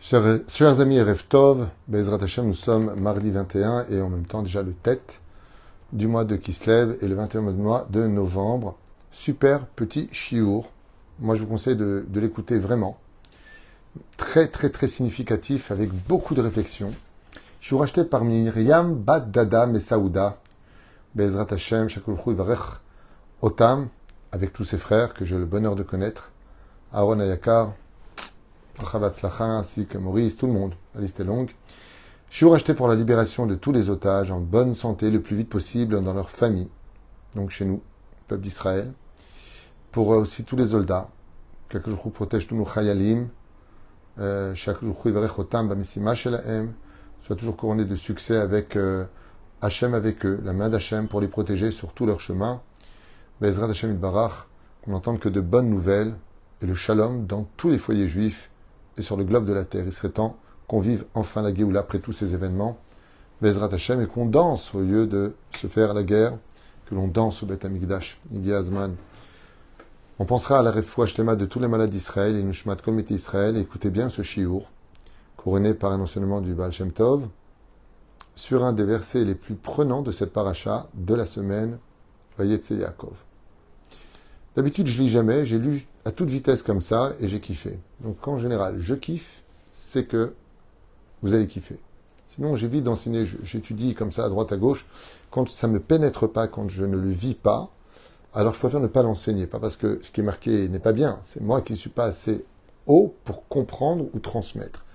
Chers, amis Reftov, Bezrat Hashem, nous sommes mardi 21 et en même temps déjà le tête du mois de Kislev et le 21 mois de novembre. Super petit chiour. Moi je vous conseille de, l'écouter vraiment. Très très très significatif avec beaucoup de réflexion. Je suis racheté par Myriam Bat Dada Mesaouda. Bezrat Hashem, Shakulchu Ivarech Otam, avec tous ses frères que j'ai le bonheur de connaître. Aaron Ayakar, ainsi que Maurice, tout le monde. La liste est longue. Je suis racheté pour la libération de tous les otages en bonne santé le plus vite possible dans leur famille. Donc chez nous, peuple d'Israël. Pour aussi tous les soldats. Chaque jour protège tous nos chayalim. Chaque jour Soit toujours couronné de succès avec euh, Hachem avec eux, la main d'Hachem pour les protéger sur tout leur chemin. Bezrat Hachem Barach, qu'on n'entende que de bonnes nouvelles et le shalom dans tous les foyers juifs et sur le globe de la terre. Il serait temps qu'on vive enfin la Géoula après tous ces événements, Bezrat Hashem, et qu'on danse au lieu de se faire la guerre, que l'on danse au Beth Amikdash, Azman. On pensera à la refouach de tous les malades d'Israël et Nushmat Comité Israël. écoutez bien ce chiour, couronné par un enseignement du Baal Shem Tov, sur un des versets les plus prenants de cette paracha de la semaine, Vayetse Yaakov. D'habitude, je lis jamais, j'ai lu à toute vitesse comme ça et j'ai kiffé. Donc en général, je kiffe, c'est que vous allez kiffer. Sinon, j'évite d'enseigner, j'étudie comme ça à droite à gauche. Quand ça ne me pénètre pas, quand je ne le vis pas, alors je préfère ne pas l'enseigner. Pas parce que ce qui est marqué n'est pas bien, c'est moi qui ne suis pas assez haut pour comprendre ou transmettre.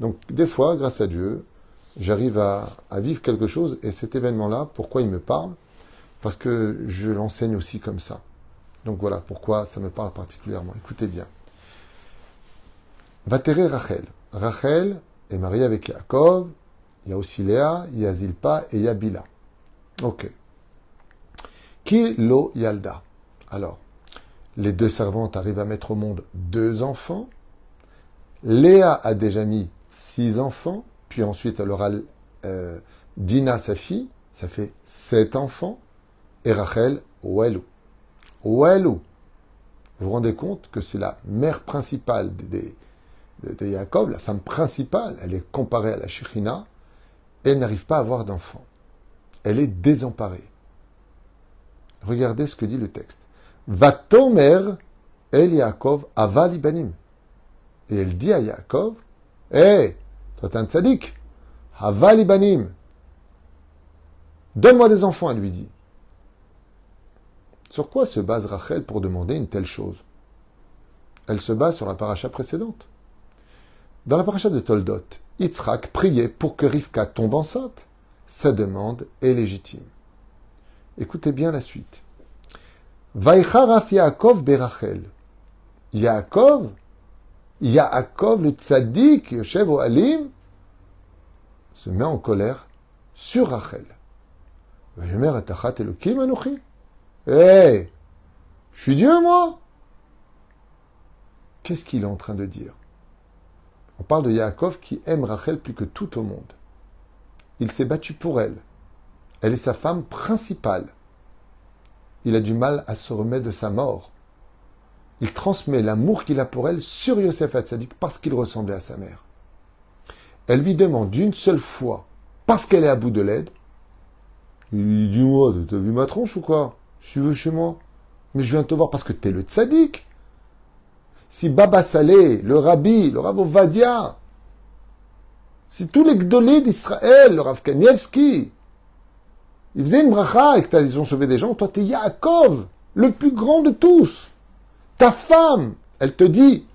Donc des fois, grâce à Dieu, j'arrive à, à, vivre quelque chose et cet événement-là, pourquoi il me parle? Parce que je l'enseigne aussi comme ça. Donc voilà pourquoi ça me parle particulièrement. Écoutez bien. Vatere Rachel. Rachel est mariée avec Yaakov. Il y a aussi Léa, il y a Zilpa et il y a Bila. Ok. Qui lo Yalda. Alors, les deux servantes arrivent à mettre au monde deux enfants. Léa a déjà mis six enfants. Puis ensuite, elle aura euh, Dina, sa fille. Ça fait sept enfants. Et Rachel, Ouelou. Ouelou. Vous vous rendez compte que c'est la mère principale de, de, Jacob, la femme principale, elle est comparée à la Shekhinah, elle n'arrive pas à avoir d'enfant. Elle est désemparée. Regardez ce que dit le texte. Va-t-on-mère El Yaakov aval ibanim. Et elle dit à Yaakov, Hé, hey, toi t'es un tzaddik, aval ibanim. Donne-moi des enfants, elle lui dit. Sur quoi se base Rachel pour demander une telle chose? Elle se base sur la paracha précédente. Dans la paracha de Toldot, Yitzhak priait pour que Rivka tombe enceinte. Sa demande est légitime. Écoutez bien la suite. Vaïcharaf Yaakov berachel. Yaakov, Yaakov le tzaddik, Yoshev Alim, se met en colère sur Rachel. Anochi. Hé Je suis Dieu, moi Qu'est-ce qu'il est en train de dire? On parle de Yaakov qui aime Rachel plus que tout au monde. Il s'est battu pour elle. Elle est sa femme principale. Il a du mal à se remettre de sa mort. Il transmet l'amour qu'il a pour elle sur Yosef Hatzadik parce qu'il ressemblait à sa mère. Elle lui demande une seule fois, parce qu'elle est à bout de l'aide, il dit Dis-moi, t'as vu ma tronche ou quoi? Tu veux chez moi. Mais je viens te voir parce que tu es le tzaddik. Si Baba Saleh, le rabbi, le Rav Ovadia, si tous les gdolés d'Israël, le Rav Kanievski, ils faisaient une bracha et qu'ils ont sauvé des gens, toi tu es Yaakov, le plus grand de tous. Ta femme, elle te dit,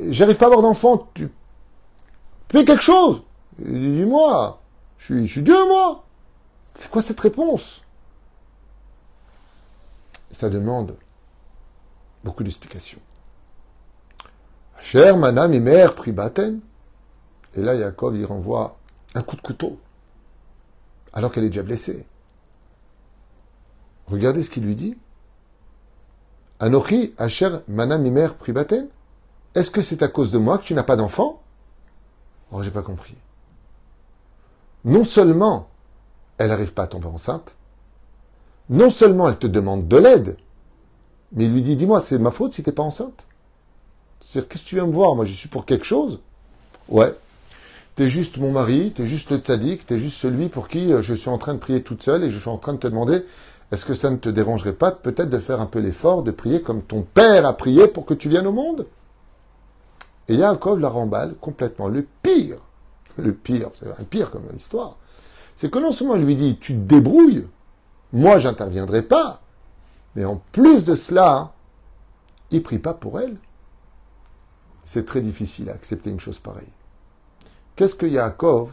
j'arrive pas à avoir d'enfant, tu fais quelque chose. Dis-moi, je suis Dieu moi. C'est quoi cette réponse? Ça demande beaucoup d'explications. Cher Manam et mère pribaten. Et là, Jacob, il renvoie un coup de couteau, alors qu'elle est déjà blessée. Regardez ce qu'il lui dit. Anochi, Asher, Manam mère pribaten. Est-ce que c'est à cause de moi que tu n'as pas d'enfant? Oh, j'ai pas compris. Non seulement elle n'arrive pas à tomber enceinte, non seulement elle te demande de l'aide, mais il lui dit, dis-moi, c'est ma faute si t'es pas enceinte. C'est-à-dire, qu'est-ce que tu viens me voir? Moi, je suis pour quelque chose. Ouais. T'es juste mon mari, t'es juste le tzaddik, t'es juste celui pour qui euh, je suis en train de prier toute seule et je suis en train de te demander est-ce que ça ne te dérangerait pas peut-être de faire un peu l'effort de prier comme ton père a prié pour que tu viennes au monde? Et Yaakov la remballe complètement. Le pire, le pire, c'est un pire comme histoire, c'est que non seulement il lui dit tu te débrouilles, moi j'interviendrai pas, mais en plus de cela, il prie pas pour elle. C'est très difficile à accepter une chose pareille. Qu'est-ce que Yaakov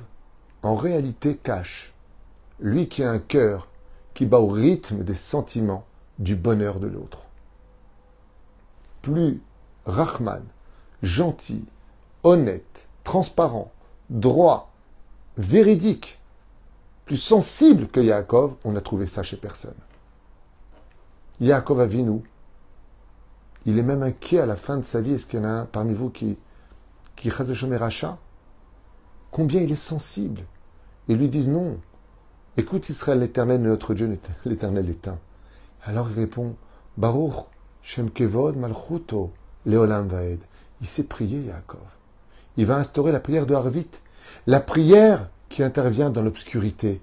en réalité cache? Lui qui a un cœur qui bat au rythme des sentiments du bonheur de l'autre. Plus Rahman, gentil, honnête, transparent, droit, véridique, sensible que Yaakov, on n'a trouvé ça chez personne. Yaakov Avinu, il est même inquiet à la fin de sa vie. Est-ce qu'il y en a un parmi vous qui, qui rachat Combien il est sensible. Ils lui disent non, Écoute Israël, l'éternel notre Dieu, l'éternel est un. Alors il répond, Baruch, Shem Kevod, Malchuto, Leolam Vaed. Il sait prier, Yaakov. Il va instaurer la prière de Harvit. La prière qui intervient dans l'obscurité.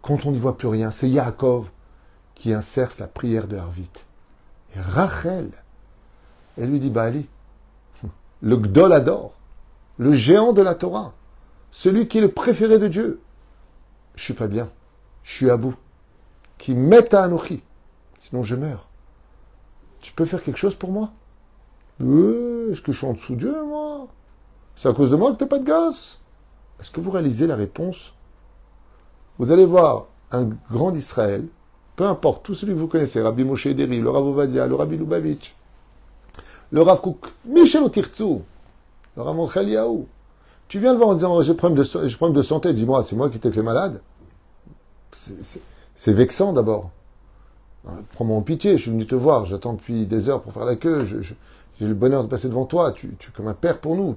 Quand on n'y voit plus rien, c'est Yaakov qui insère la prière de Harvit. Et Rachel, elle lui dit, Baali, le Gdol adore, le géant de la Torah, celui qui est le préféré de Dieu. Je suis pas bien je suis à bout. Qui mette à Anochi. Sinon je meurs. Tu peux faire quelque chose pour moi? Euh, Est-ce que je suis en dessous de Dieu, moi? C'est à cause de moi que tu n'as pas de gosse? Est-ce que vous réalisez la réponse? Vous allez voir un grand d'Israël, peu importe, tout celui que vous connaissez, Rabbi Moshe Ederi, le Rav Ovadia, le Rabbi Lubavitch, le Rav Kouk, Michel Otirtsou, le Rav Yaou. Tu viens le voir en disant j'ai problème de, problème de santé, dis-moi, c'est moi qui t'ai fait malade? C'est vexant d'abord. Hein, prends-moi en pitié, je suis venu te voir, j'attends depuis des heures pour faire la queue, j'ai le bonheur de passer devant toi, tu, es comme un père pour nous,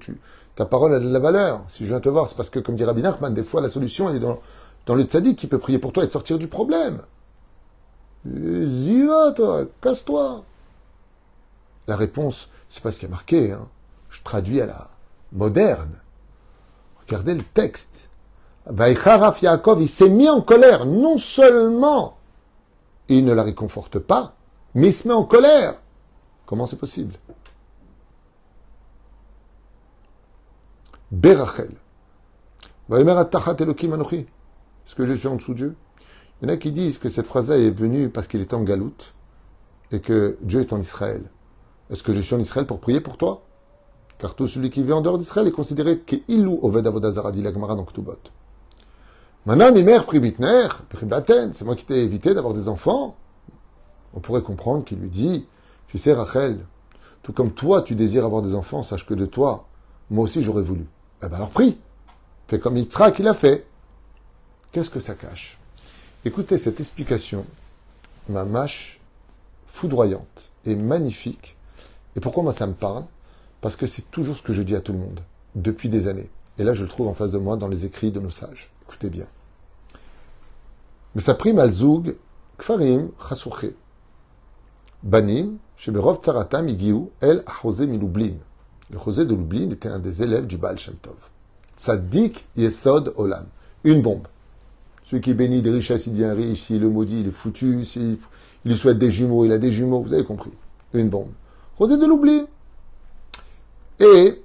ta parole a de la valeur. Si je viens te voir, c'est parce que, comme dit Rabbi Nachman, des fois la solution elle est dans, dans le tzaddik qui peut prier pour toi et te sortir du problème. Y va, toi, casse-toi. La réponse, c'est pas ce qui a marqué, hein. je traduis à la moderne. Regardez le texte. Vaïcharaf Yaakov, il s'est mis en colère. Non seulement il ne la réconforte pas, mais il se met en colère. Comment c'est possible? Berachel. Est-ce que je suis en dessous de Dieu? Il y en a qui disent que cette phrase-là est venue parce qu'il était en galoute et que Dieu est en Israël. Est-ce que je suis en Israël pour prier pour toi? Car tout celui qui vit en dehors d'Israël est considéré qu'ilou oved avodazara dit la dans Ktubot. Maintenant, mes mères pribitner, c'est moi qui t'ai évité d'avoir des enfants. On pourrait comprendre qu'il lui dit, tu sais Rachel, tout comme toi tu désires avoir des enfants, sache que de toi, moi aussi j'aurais voulu. Eh ben alors prie, fais comme Yitzhak qu'il a fait. Qu'est-ce que ça cache? Écoutez cette explication, ma mâche foudroyante et magnifique. Et pourquoi moi ça me parle? Parce que c'est toujours ce que je dis à tout le monde, depuis des années. Et là je le trouve en face de moi dans les écrits de nos sages. Écoutez bien. Mais sa prime al zoug, kfarim. Banim, sheberov tsaratam igiu el José milublin. Le José de Lublin était un des élèves du Baal Shem Tov. Yesod olam. Une bombe. Celui qui bénit des richesses, il devient riche. S'il le maudit, il est foutu. S'il il lui souhaite des jumeaux, il a des jumeaux. Vous avez compris. Une bombe. José de Lublin. Et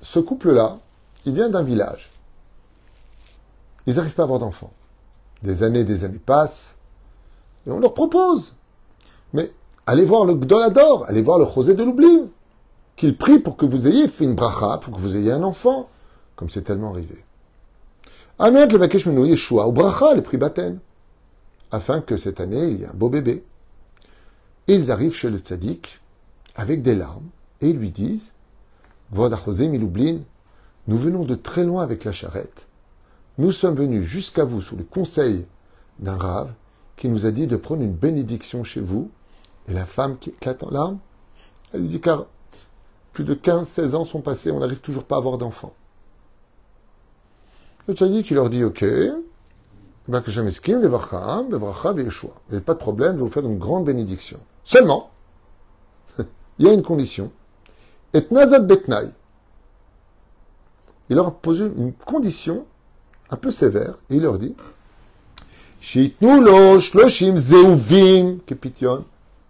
ce couple-là, il vient d'un village. Ils n'arrivent pas à avoir d'enfants. Des années, des années passent, et on leur propose. Mais allez voir le Gdolador, allez voir le José de Lublin, qu'il prie pour que vous ayez fait une bracha, pour que vous ayez un enfant, comme c'est tellement arrivé. Ahmed le Bakesh Yeshua, ou bracha, le prix Baten, afin que cette année, il y ait un beau bébé. Et ils arrivent chez le tzaddik, avec des larmes, et ils lui disent, Voda José Miloublin, nous venons de très loin avec la charrette, nous sommes venus jusqu'à vous sous le conseil d'un rave qui nous a dit de prendre une bénédiction chez vous. Et la femme qui éclate en larmes, elle lui dit car plus de 15-16 ans sont passés, on n'arrive toujours pas à avoir d'enfants. Le tzaddik, il leur dit ok, ben que jamais skim, le vacham, le vracha, choix. Vous pas de problème, je vais vous faire une grande bénédiction. Seulement, il y a une condition. Et nazot betnaï. il leur a posé une condition un peu sévère, et il leur dit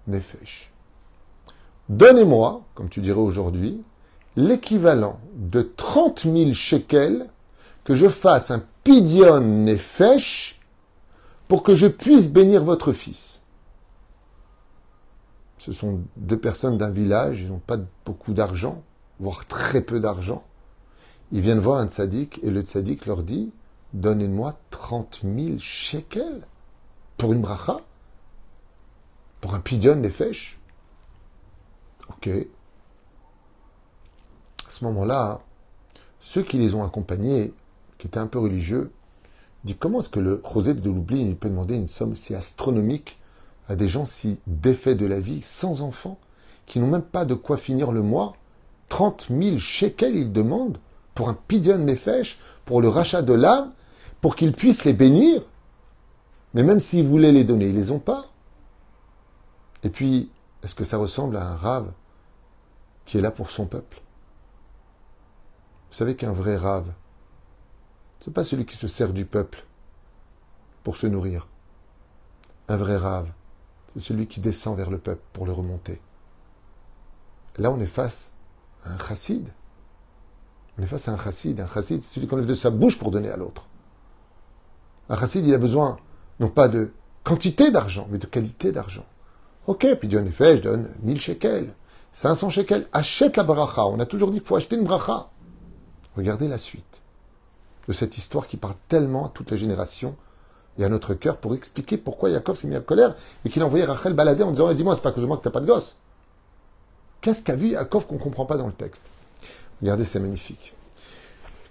nefesh. Donnez-moi, comme tu dirais aujourd'hui, l'équivalent de 30 000 shekels que je fasse un pidion nefesh pour que je puisse bénir votre fils. Ce sont deux personnes d'un village, ils n'ont pas beaucoup d'argent, voire très peu d'argent. Ils viennent voir un tzaddik et le tzaddik leur dit Donnez-moi 30 000 shekels pour une bracha Pour un pidion nefesh Ok. À ce moment-là, ceux qui les ont accompagnés, qui étaient un peu religieux, disent comment est-ce que le Joseph de l'oubli peut demander une somme si astronomique à des gens si défaits de la vie, sans enfants, qui n'ont même pas de quoi finir le mois? 30 000 shekels, ils demandent pour un pidion nefesh, pour le rachat de l'âme, pour qu'ils puissent les bénir? Mais même s'ils voulaient les donner, ils les ont pas. Et puis, est-ce que ça ressemble à un rave qui est là pour son peuple? Vous savez qu'un vrai rave, c'est pas celui qui se sert du peuple pour se nourrir. Un vrai rave, c'est celui qui descend vers le peuple pour le remonter. Là, on est face à un chassid. On est face à un chassid. Un chassid, c'est celui qui enlève de sa bouche pour donner à l'autre. Un chassid, il a besoin non pas de quantité d'argent, mais de qualité d'argent. Ok, puis Dieu en effet, je donne 1000 shekels, 500 shekels, achète la bracha. On a toujours dit qu'il faut acheter une bracha. Regardez la suite de cette histoire qui parle tellement à toute la génération et à notre cœur pour expliquer pourquoi Yaakov s'est mis en colère et qu'il a envoyé Rachel balader en disant eh, Dis-moi, c'est pas cause de moi que t'as pas de gosse. Qu'est-ce qu'a vu Yaakov qu'on comprend pas dans le texte? Regardez, c'est magnifique.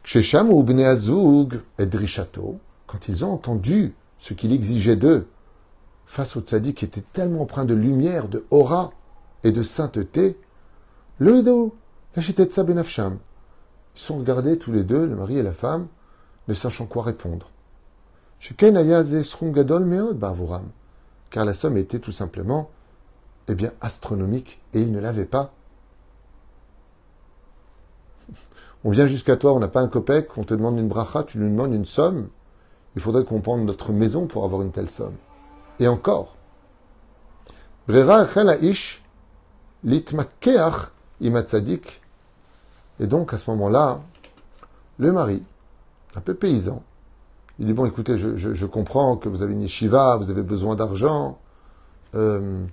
Shesham ou Azug et Drishato, quand ils ont entendu ce qu'il exigeait d'eux face au tzaddik qui était tellement empreint de lumière, de aura et de sainteté, le Edo, la benafsham. Ils sont regardés tous les deux, le mari et la femme, ne sachant quoi répondre. Car la somme était tout simplement, eh bien, astronomique, et il ne l'avait pas. On vient jusqu'à toi, on n'a pas un copec, on te demande une bracha, tu nous demandes une somme. Il faudrait qu'on prenne notre maison pour avoir une telle somme. Et encore. Et donc, à ce moment-là, le mari, un peu paysan, il dit, bon, écoutez, je, comprends que vous avez une yeshiva, vous avez besoin d'argent. Euh,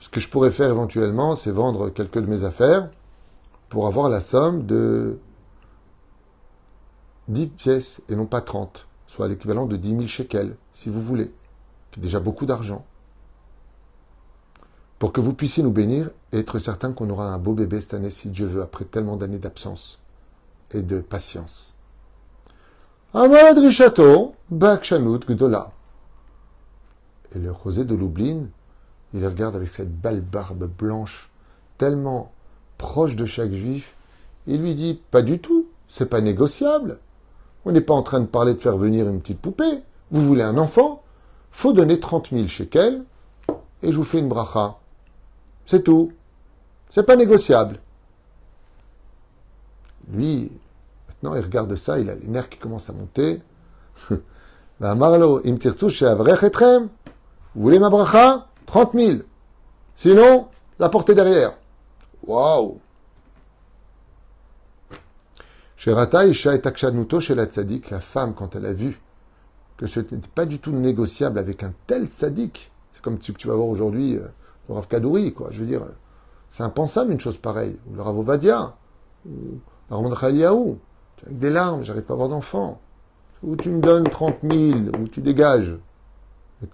ce que je pourrais faire éventuellement, c'est vendre quelques de mes affaires pour avoir la somme de 10 pièces et non pas 30 soit l'équivalent de 10 000 shekels, si vous voulez. Déjà beaucoup d'argent. Pour que vous puissiez nous bénir et être certain qu'on aura un beau bébé cette année, si Dieu veut, après tellement d'années d'absence et de patience. Gdola. Et le rosé de Lublin, il regarde avec cette belle barbe blanche, tellement proche de chaque juif, il lui dit Pas du tout, c'est pas négociable. On n'est pas en train de parler de faire venir une petite poupée. Vous voulez un enfant? Faut donner 30 000 shekels et je vous fais une bracha. C'est tout. C'est pas négociable. Lui, maintenant, il regarde ça, il a les nerfs qui commencent à monter. Marlo, im Vous voulez ma bracha? 30 000. Sinon, la portée derrière. Waouh Rata, Isha et Akshanuto chez la tzaddik, la femme, quand elle a vu que ce n'était pas du tout négociable avec un tel tzaddik, c'est comme ce que tu vas voir aujourd'hui, euh, le Rav Kadouri, quoi. Je veux dire, c'est impensable une chose pareille. Ou le Rav Ovadia, ou le Rav Khaliaou. Avec des larmes, j'arrive pas à avoir d'enfant. Ou tu me donnes 30 000, ou tu dégages.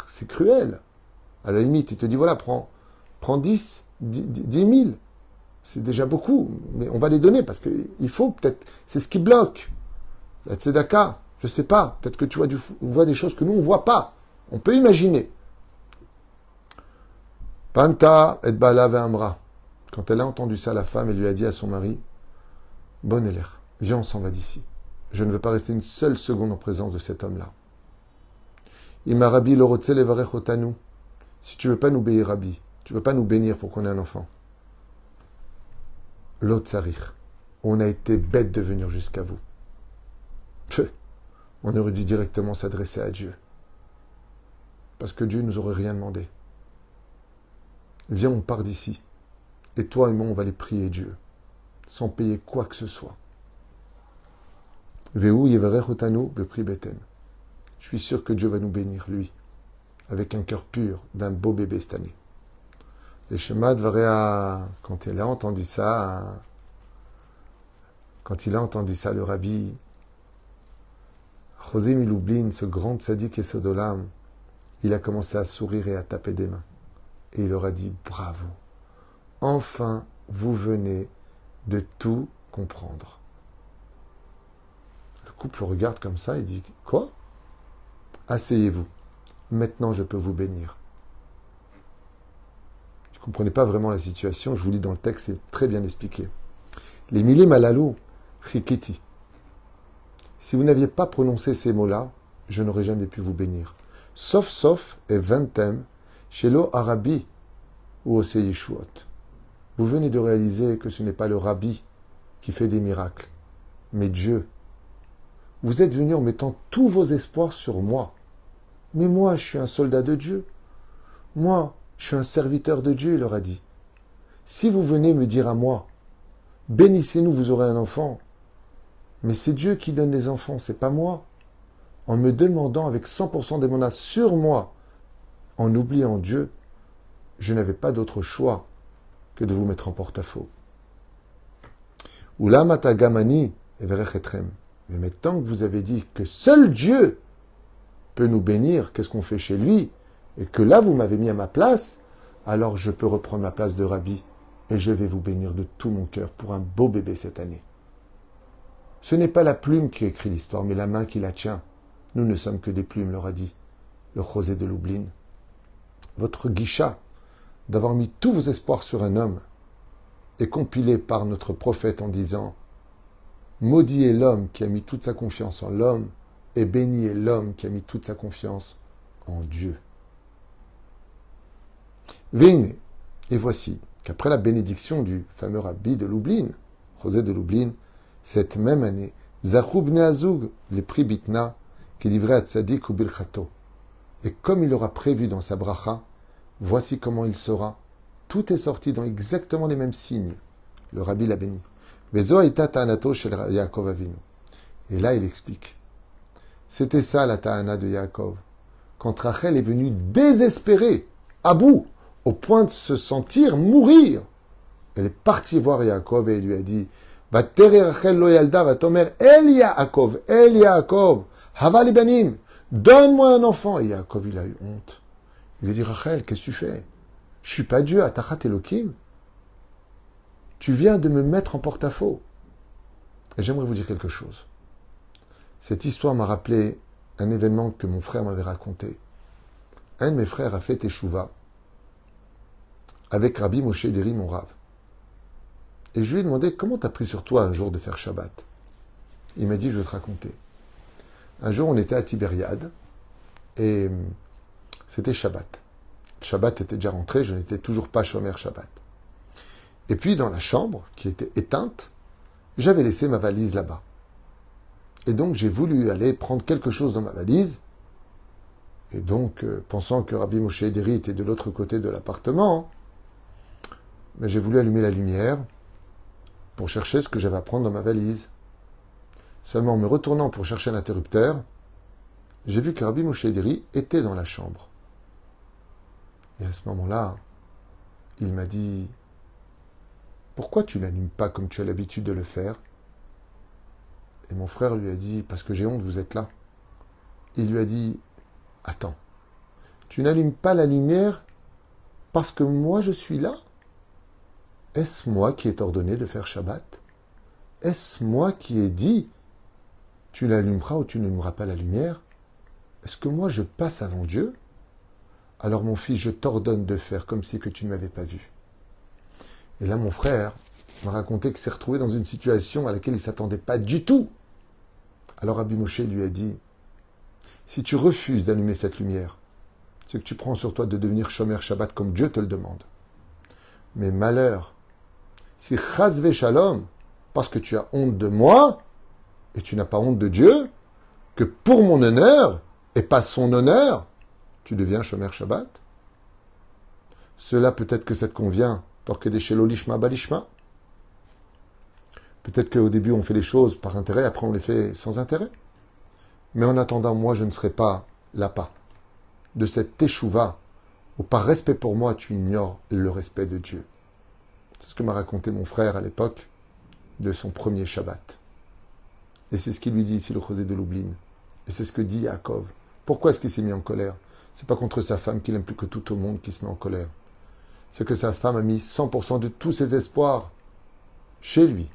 C'est cruel. À la limite, il te dit, voilà, prends, prends 10, 10, 10 000 c'est déjà beaucoup, mais on va les donner parce qu'il faut peut-être, c'est ce qui bloque. La tzedaka, je sais pas, peut-être que tu vois, du, vois des choses que nous on voit pas. On peut imaginer. Panta et Bala Amra. Quand elle a entendu ça, la femme, elle lui a dit à son mari, Bonne l'air, viens, on s'en va d'ici. Je ne veux pas rester une seule seconde en présence de cet homme-là. Ima Rabbi le Si tu veux pas nous bénir, Rabbi, tu veux pas nous bénir pour qu'on ait un enfant. L'autre On a été bête de venir jusqu'à vous. On aurait dû directement s'adresser à Dieu. Parce que Dieu nous aurait rien demandé. Viens, on part d'ici. Et toi et moi, on va aller prier Dieu, sans payer quoi que ce soit. Je suis sûr que Dieu va nous bénir, lui, avec un cœur pur d'un beau bébé cette année. Les chemins de quand il a entendu ça, quand il a entendu ça, le rabbi, José Miloublin, ce grand sadique et sodolam, il a commencé à sourire et à taper des mains. Et il leur a dit bravo. Enfin, vous venez de tout comprendre. Le couple regarde comme ça et dit Quoi? Asseyez-vous. Maintenant, je peux vous bénir. Je ne comprenais pas vraiment la situation. Je vous lis dans le texte, c'est très bien expliqué. Les milliers malalou, rikiti. Si vous n'aviez pas prononcé ces mots-là, je n'aurais jamais pu vous bénir. Sauf, sauf, et vintem, chez l'eau arabi ou au Yeshuot. Vous venez de réaliser que ce n'est pas le rabbi qui fait des miracles, mais Dieu. Vous êtes venu en mettant tous vos espoirs sur moi. Mais moi, je suis un soldat de Dieu. Moi, je suis un serviteur de Dieu, il leur a dit. Si vous venez me dire à moi, bénissez-nous, vous aurez un enfant. Mais c'est Dieu qui donne les enfants, c'est pas moi. En me demandant avec 100% des monas sur moi, en oubliant Dieu, je n'avais pas d'autre choix que de vous mettre en porte-à-faux. Mais maintenant que vous avez dit que seul Dieu peut nous bénir, qu'est-ce qu'on fait chez lui, et que là vous m'avez mis à ma place, alors je peux reprendre ma place de rabbi et je vais vous bénir de tout mon cœur pour un beau bébé cette année. Ce n'est pas la plume qui écrit l'histoire, mais la main qui la tient. Nous ne sommes que des plumes, leur a dit le José de Loublin. Votre guichat, d'avoir mis tous vos espoirs sur un homme, est compilé par notre prophète en disant Maudit est l'homme qui a mis toute sa confiance en l'homme, et béni est l'homme qui a mis toute sa confiance en Dieu. Venez, et voici qu'après la bénédiction du fameux rabbi de Lublin, José de Lublin, cette même année, Zachoub Azug, les prix Bitna, qui livrait à Tzadik ou Bilchato. Et comme il aura prévu dans sa bracha, Voici comment il sera. Tout est sorti dans exactement les mêmes signes. Le rabbi l'a béni. Et là, il explique. C'était ça la ta'ana de Yaakov. Quand Rachel est venue désespérée, à bout, au point de se sentir mourir, elle est partie voir Yaakov et lui a dit Rachel loyalda va tomer El Yaakov, El Yaakov, Havali donne-moi un enfant. Et Yaakov, il a eu honte. Il lui dit Rachel, qu'est-ce que tu fais? Je suis pas Dieu, Atachat Elohim. Tu viens de me mettre en porte-à-faux. Et j'aimerais vous dire quelque chose. Cette histoire m'a rappelé un événement que mon frère m'avait raconté. Un de mes frères a fait Teshuvah avec Rabbi Moshe Deri, mon rave. Et je lui ai demandé comment tu as pris sur toi un jour de faire Shabbat? Il m'a dit je vais te raconter. Un jour on était à Tibériade et c'était Shabbat. Shabbat était déjà rentré, je n'étais toujours pas chômeur Shabbat. Et puis dans la chambre, qui était éteinte, j'avais laissé ma valise là-bas. Et donc j'ai voulu aller prendre quelque chose dans ma valise. Et donc, euh, pensant que Rabbi Moshe Ederi était de l'autre côté de l'appartement, mais j'ai voulu allumer la lumière pour chercher ce que j'avais à prendre dans ma valise. Seulement en me retournant pour chercher l'interrupteur, j'ai vu que Rabbi Moshe était dans la chambre. Et à ce moment-là, il m'a dit Pourquoi tu n'allumes pas comme tu as l'habitude de le faire? Et mon frère lui a dit Parce que j'ai honte, vous êtes là. Il lui a dit Attends, tu n'allumes pas la lumière parce que moi je suis là? Est-ce moi qui ai ordonné de faire Shabbat? Est-ce moi qui ai dit Tu l'allumeras ou tu n'allumeras pas la lumière? Est-ce que moi je passe avant Dieu? Alors mon fils, je t'ordonne de faire comme si tu ne m'avais pas vu. Et là, mon frère m'a raconté qu'il s'est retrouvé dans une situation à laquelle il ne s'attendait pas du tout. Alors Rabbi Moshe lui a dit, si tu refuses d'allumer cette lumière, c'est que tu prends sur toi de devenir Shomer Shabbat comme Dieu te le demande. Mais malheur, si Chazve Shalom, parce que tu as honte de moi, et tu n'as pas honte de Dieu, que pour mon honneur et pas son honneur, tu deviens Shomer Shabbat Cela peut-être que ça te convient, que des Lishma Balishma. Peut-être qu'au début on fait les choses par intérêt, après on les fait sans intérêt. Mais en attendant, moi je ne serai pas l'appât de cette teshuva où par respect pour moi tu ignores le respect de Dieu. C'est ce que m'a raconté mon frère à l'époque de son premier Shabbat. Et c'est ce qu'il lui dit ici le José de Lublin. Et c'est ce que dit Yaakov. Pourquoi est-ce qu'il s'est mis en colère? C'est pas contre sa femme qu'il aime plus que tout au monde qui se met en colère. C'est que sa femme a mis 100% de tous ses espoirs chez lui.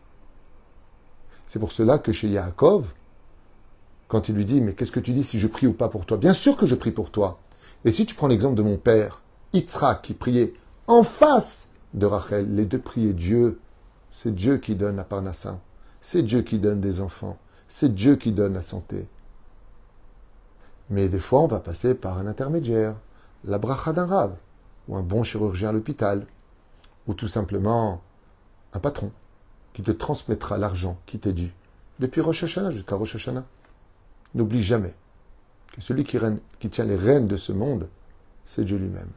C'est pour cela que chez Yaakov, quand il lui dit Mais qu'est-ce que tu dis si je prie ou pas pour toi? Bien sûr que je prie pour toi. Et si tu prends l'exemple de mon père, Yitzhak, qui priait en face de Rachel, les deux priaient Dieu. C'est Dieu qui donne la parnassa. C'est Dieu qui donne des enfants. C'est Dieu qui donne la santé. Mais des fois, on va passer par un intermédiaire, la bracha d'un rave, ou un bon chirurgien à l'hôpital, ou tout simplement un patron qui te transmettra l'argent qui t'est dû depuis Rosh Hashanah jusqu'à Rosh Hashanah. N'oublie jamais que celui qui, qui tient les rênes de ce monde, c'est Dieu lui-même.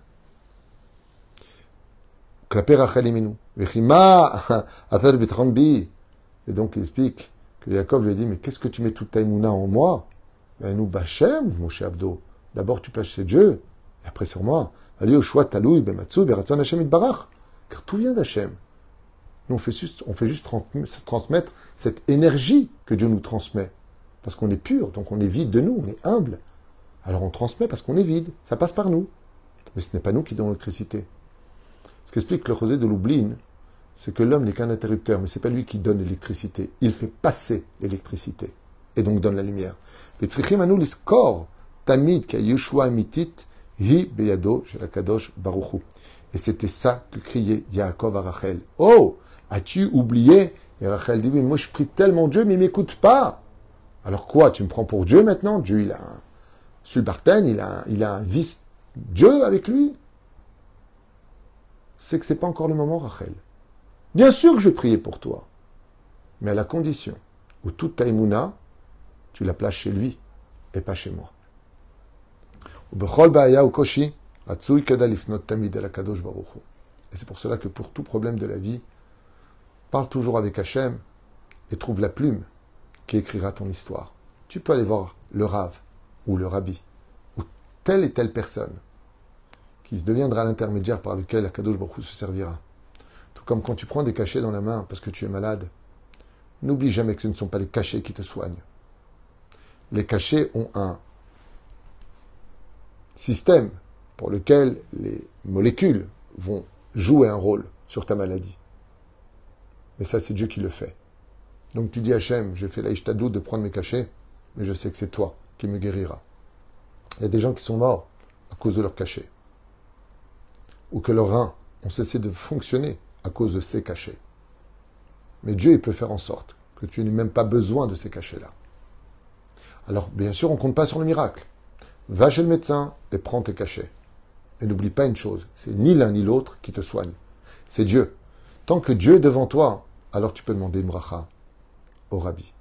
Et donc il explique que Jacob lui a dit, mais qu'est-ce que tu mets toute ta en moi? Ben, Nous, Bachem, mon cher Abdo. D'abord tu places chez Dieu, et après sur moi. Car tout vient d'Hachem. Nous, on fait juste, on fait juste transmettre cette énergie que Dieu nous transmet. Parce qu'on est pur, donc on est vide de nous, on est humble. Alors on transmet parce qu'on est vide, ça passe par nous. Mais ce n'est pas nous qui donnons l'électricité. Ce qu'explique le Rosé de Lublin, c'est que l'homme n'est qu'un interrupteur, mais ce n'est pas lui qui donne l'électricité. Il fait passer l'électricité et donc donne la lumière. tamid mitit hi beyado. Et c'était ça que criait Yaakov à Rachel. Oh, as-tu oublié? Et Rachel dit, mais moi je prie tellement Dieu, mais il m'écoute pas. Alors quoi, tu me prends pour Dieu maintenant? Dieu, il a un subalterne, il a, il a un vice-Dieu avec lui? C'est que c'est pas encore le moment, Rachel. Bien sûr que je vais prier pour toi. Mais à la condition où toute ta tu la places chez lui et pas chez moi. Et c'est pour cela que pour tout problème de la vie, parle toujours avec Hachem et trouve la plume qui écrira ton histoire. Tu peux aller voir le Rav ou le Rabbi ou telle et telle personne qui deviendra l'intermédiaire par lequel Akadosh Baruch se servira. Tout comme quand tu prends des cachets dans la main parce que tu es malade, n'oublie jamais que ce ne sont pas les cachets qui te soignent. Les cachets ont un système pour lequel les molécules vont jouer un rôle sur ta maladie. Mais ça, c'est Dieu qui le fait. Donc tu dis Hachem, je fais la de prendre mes cachets, mais je sais que c'est toi qui me guérira. Il y a des gens qui sont morts à cause de leurs cachets. Ou que leurs reins ont cessé de fonctionner à cause de ces cachets. Mais Dieu, il peut faire en sorte que tu n'aies même pas besoin de ces cachets-là. Alors, bien sûr, on ne compte pas sur le miracle. Va chez le médecin et prends tes cachets. Et n'oublie pas une chose, c'est ni l'un ni l'autre qui te soigne. C'est Dieu. Tant que Dieu est devant toi, alors tu peux demander bracha au Rabbi.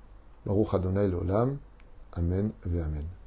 Baruch Adonai l'olam. Amen Amen.